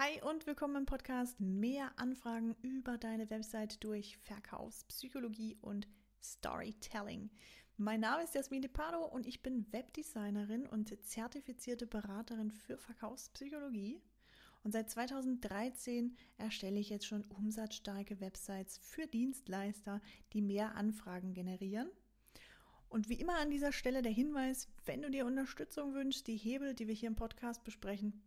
Hi und willkommen im Podcast Mehr Anfragen über deine Website durch Verkaufspsychologie und Storytelling. Mein Name ist Jasmin De Pardo und ich bin Webdesignerin und zertifizierte Beraterin für Verkaufspsychologie. Und seit 2013 erstelle ich jetzt schon umsatzstarke Websites für Dienstleister, die mehr Anfragen generieren. Und wie immer an dieser Stelle der Hinweis, wenn du dir Unterstützung wünschst, die Hebel, die wir hier im Podcast besprechen,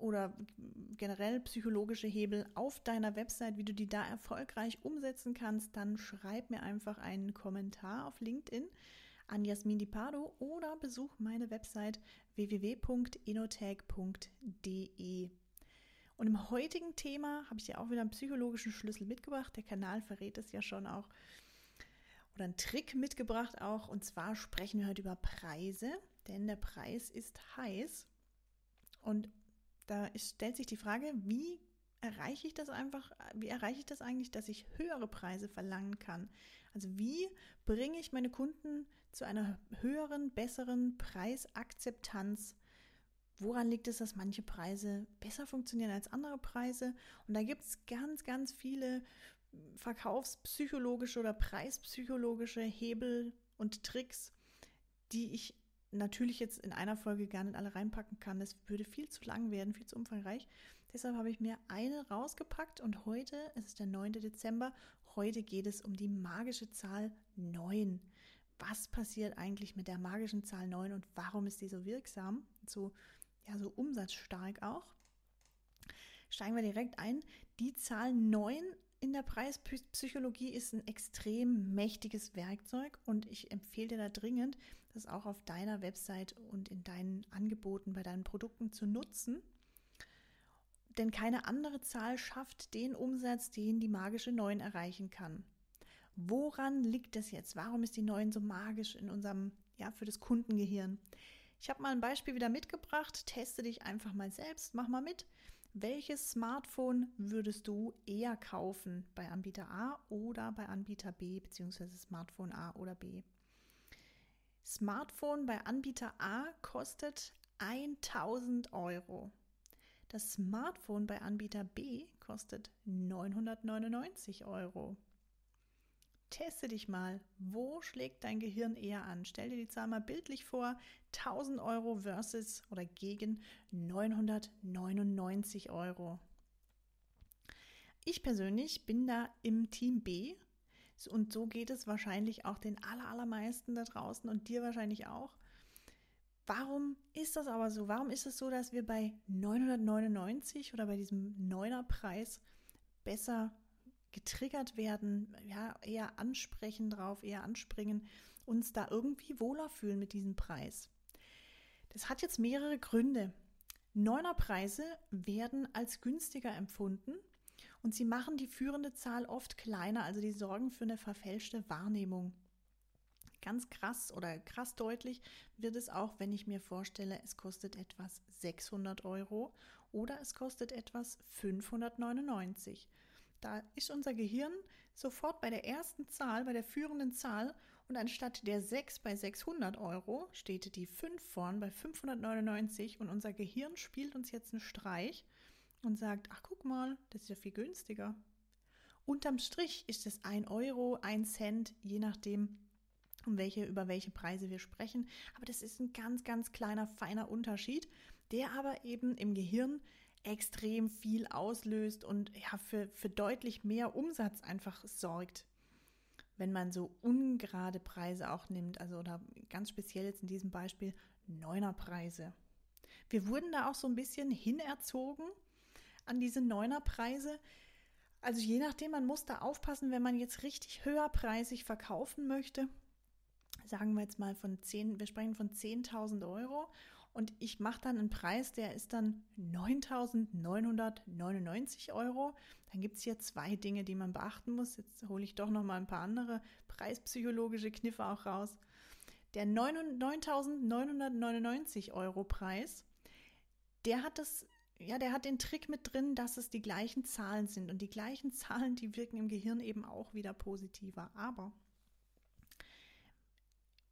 oder generell psychologische Hebel auf deiner Website, wie du die da erfolgreich umsetzen kannst, dann schreib mir einfach einen Kommentar auf LinkedIn an Jasmin Di Pardo oder besuch meine Website www.inotech.de. Und im heutigen Thema habe ich dir auch wieder einen psychologischen Schlüssel mitgebracht. Der Kanal verrät es ja schon auch. Oder einen Trick mitgebracht auch. Und zwar sprechen wir heute über Preise, denn der Preis ist heiß. Und da stellt sich die Frage, wie erreiche ich das einfach, wie erreiche ich das eigentlich, dass ich höhere Preise verlangen kann? Also wie bringe ich meine Kunden zu einer höheren, besseren Preisakzeptanz? Woran liegt es, dass manche Preise besser funktionieren als andere Preise? Und da gibt es ganz, ganz viele verkaufspsychologische oder preispsychologische Hebel und Tricks, die ich natürlich jetzt in einer Folge gar nicht alle reinpacken kann. Das würde viel zu lang werden, viel zu umfangreich. Deshalb habe ich mir eine rausgepackt und heute, es ist der 9. Dezember, heute geht es um die magische Zahl 9. Was passiert eigentlich mit der magischen Zahl 9 und warum ist die so wirksam, so, ja, so umsatzstark auch? Steigen wir direkt ein. Die Zahl 9 in der Preispsychologie ist ein extrem mächtiges Werkzeug und ich empfehle dir da dringend, das auch auf deiner Website und in deinen Angeboten bei deinen Produkten zu nutzen. Denn keine andere Zahl schafft den Umsatz, den die magische 9 erreichen kann. Woran liegt es jetzt? Warum ist die 9 so magisch in unserem, ja, für das Kundengehirn? Ich habe mal ein Beispiel wieder mitgebracht. Teste dich einfach mal selbst. Mach mal mit. Welches Smartphone würdest du eher kaufen bei Anbieter A oder bei Anbieter B, beziehungsweise Smartphone A oder B? Smartphone bei Anbieter A kostet 1000 Euro. Das Smartphone bei Anbieter B kostet 999 Euro. Teste dich mal. Wo schlägt dein Gehirn eher an? Stell dir die Zahl mal bildlich vor. 1000 Euro versus oder gegen 999 Euro. Ich persönlich bin da im Team B und so geht es wahrscheinlich auch den allermeisten da draußen und dir wahrscheinlich auch. Warum ist das aber so? Warum ist es so, dass wir bei 999 oder bei diesem Neuner-Preis besser getriggert werden, ja, eher ansprechen drauf, eher anspringen, uns da irgendwie wohler fühlen mit diesem Preis. Das hat jetzt mehrere Gründe. Neunerpreise werden als günstiger empfunden und sie machen die führende Zahl oft kleiner, also die sorgen für eine verfälschte Wahrnehmung. Ganz krass oder krass deutlich wird es auch, wenn ich mir vorstelle, es kostet etwas 600 Euro oder es kostet etwas 599. Da ist unser Gehirn sofort bei der ersten Zahl, bei der führenden Zahl und anstatt der 6 bei 600 Euro steht die 5 vorn bei 599 und unser Gehirn spielt uns jetzt einen Streich und sagt, ach guck mal, das ist ja viel günstiger. Unterm Strich ist es 1 Euro, 1 Cent, je nachdem, um welche, über welche Preise wir sprechen. Aber das ist ein ganz, ganz kleiner, feiner Unterschied, der aber eben im Gehirn extrem viel auslöst und ja, für, für deutlich mehr Umsatz einfach sorgt. Wenn man so ungerade Preise auch nimmt, also oder ganz speziell jetzt in diesem Beispiel Neunerpreise. Wir wurden da auch so ein bisschen hinerzogen an diese Neunerpreise. Also je nachdem, man muss da aufpassen, wenn man jetzt richtig höherpreisig verkaufen möchte, sagen wir jetzt mal von 10, wir sprechen von 10.000 Euro und ich mache dann einen Preis, der ist dann 9.999 Euro. Dann gibt es hier zwei Dinge, die man beachten muss. Jetzt hole ich doch noch mal ein paar andere preispsychologische Kniffe auch raus. Der 9.999 Euro Preis, der hat das ja, der hat den Trick mit drin, dass es die gleichen Zahlen sind. Und die gleichen Zahlen, die wirken im Gehirn eben auch wieder positiver. Aber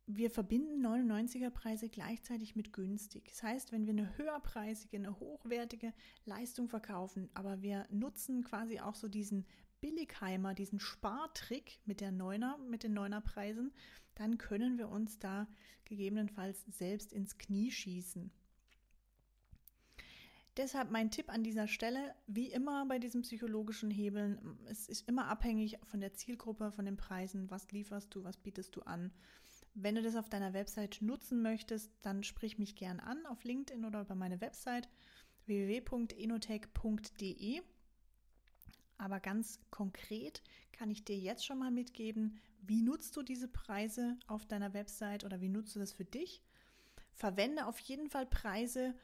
wir verbinden 99er Preise gleichzeitig mit günstig. Das heißt, wenn wir eine höherpreisige, eine hochwertige Leistung verkaufen, aber wir nutzen quasi auch so diesen Billigheimer, diesen Spartrick mit der Neuner, mit den Neunerpreisen, dann können wir uns da gegebenenfalls selbst ins Knie schießen. Deshalb mein Tipp an dieser Stelle, wie immer bei diesen psychologischen Hebeln, es ist immer abhängig von der Zielgruppe, von den Preisen, was lieferst du, was bietest du an. Wenn du das auf deiner Website nutzen möchtest, dann sprich mich gern an auf LinkedIn oder über meine Website www.enotech.de. Aber ganz konkret kann ich dir jetzt schon mal mitgeben, wie nutzt du diese Preise auf deiner Website oder wie nutzt du das für dich? Verwende auf jeden Fall Preise,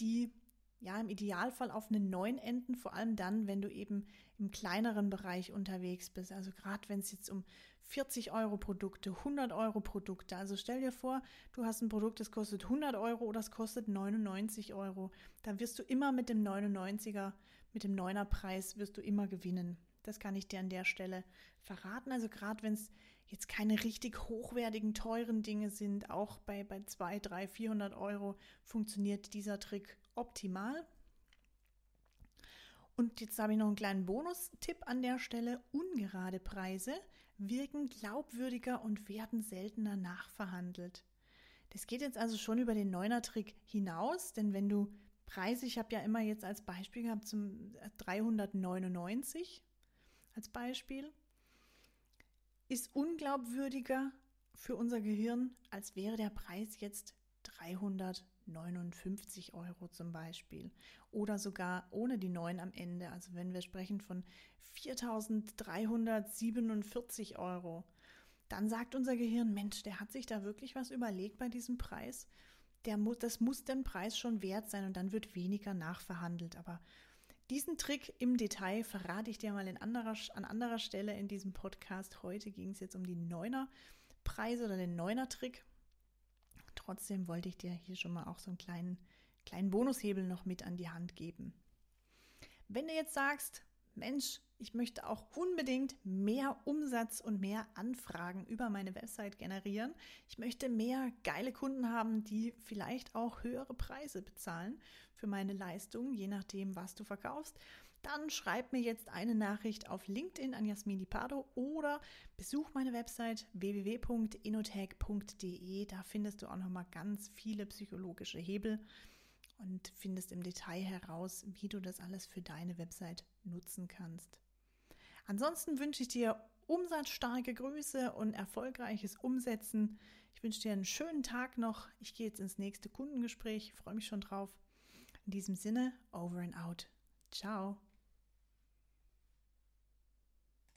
die ja im Idealfall auf einen neuen enden, vor allem dann, wenn du eben im kleineren Bereich unterwegs bist. Also gerade wenn es jetzt um 40 Euro Produkte, 100 Euro Produkte. Also stell dir vor, du hast ein Produkt, das kostet 100 Euro oder es kostet 99 Euro. Dann wirst du immer mit dem 99er, mit dem 9er Preis wirst du immer gewinnen. Das kann ich dir an der Stelle verraten. Also gerade wenn es jetzt keine richtig hochwertigen, teuren Dinge sind, auch bei, bei 2, 3, 400 Euro funktioniert dieser Trick optimal. Und jetzt habe ich noch einen kleinen Bonustipp an der Stelle. Ungerade Preise wirken glaubwürdiger und werden seltener nachverhandelt. Das geht jetzt also schon über den Neuner-Trick hinaus, denn wenn du Preise, ich habe ja immer jetzt als Beispiel gehabt zum 399 als Beispiel, ist unglaubwürdiger für unser Gehirn, als wäre der Preis jetzt 359 Euro zum Beispiel oder sogar ohne die 9 am Ende. Also wenn wir sprechen von 4.347 Euro, dann sagt unser Gehirn, Mensch, der hat sich da wirklich was überlegt bei diesem Preis. Der muss, das muss den Preis schon wert sein und dann wird weniger nachverhandelt. Aber diesen Trick im Detail verrate ich dir mal anderer, an anderer Stelle in diesem Podcast. Heute ging es jetzt um die Neuner Preise oder den Neuner Trick. Trotzdem wollte ich dir hier schon mal auch so einen kleinen, kleinen Bonushebel noch mit an die Hand geben. Wenn du jetzt sagst, Mensch, ich möchte auch unbedingt mehr Umsatz und mehr Anfragen über meine Website generieren. Ich möchte mehr geile Kunden haben, die vielleicht auch höhere Preise bezahlen für meine Leistungen, je nachdem, was du verkaufst. Dann schreib mir jetzt eine Nachricht auf LinkedIn an Jasmin Di Pardo oder besuch meine Website www.inotech.de. Da findest du auch noch mal ganz viele psychologische Hebel und findest im Detail heraus, wie du das alles für deine Website nutzen kannst. Ansonsten wünsche ich dir umsatzstarke Grüße und erfolgreiches Umsetzen. Ich wünsche dir einen schönen Tag noch. Ich gehe jetzt ins nächste Kundengespräch, freue mich schon drauf. In diesem Sinne, over and out. Ciao.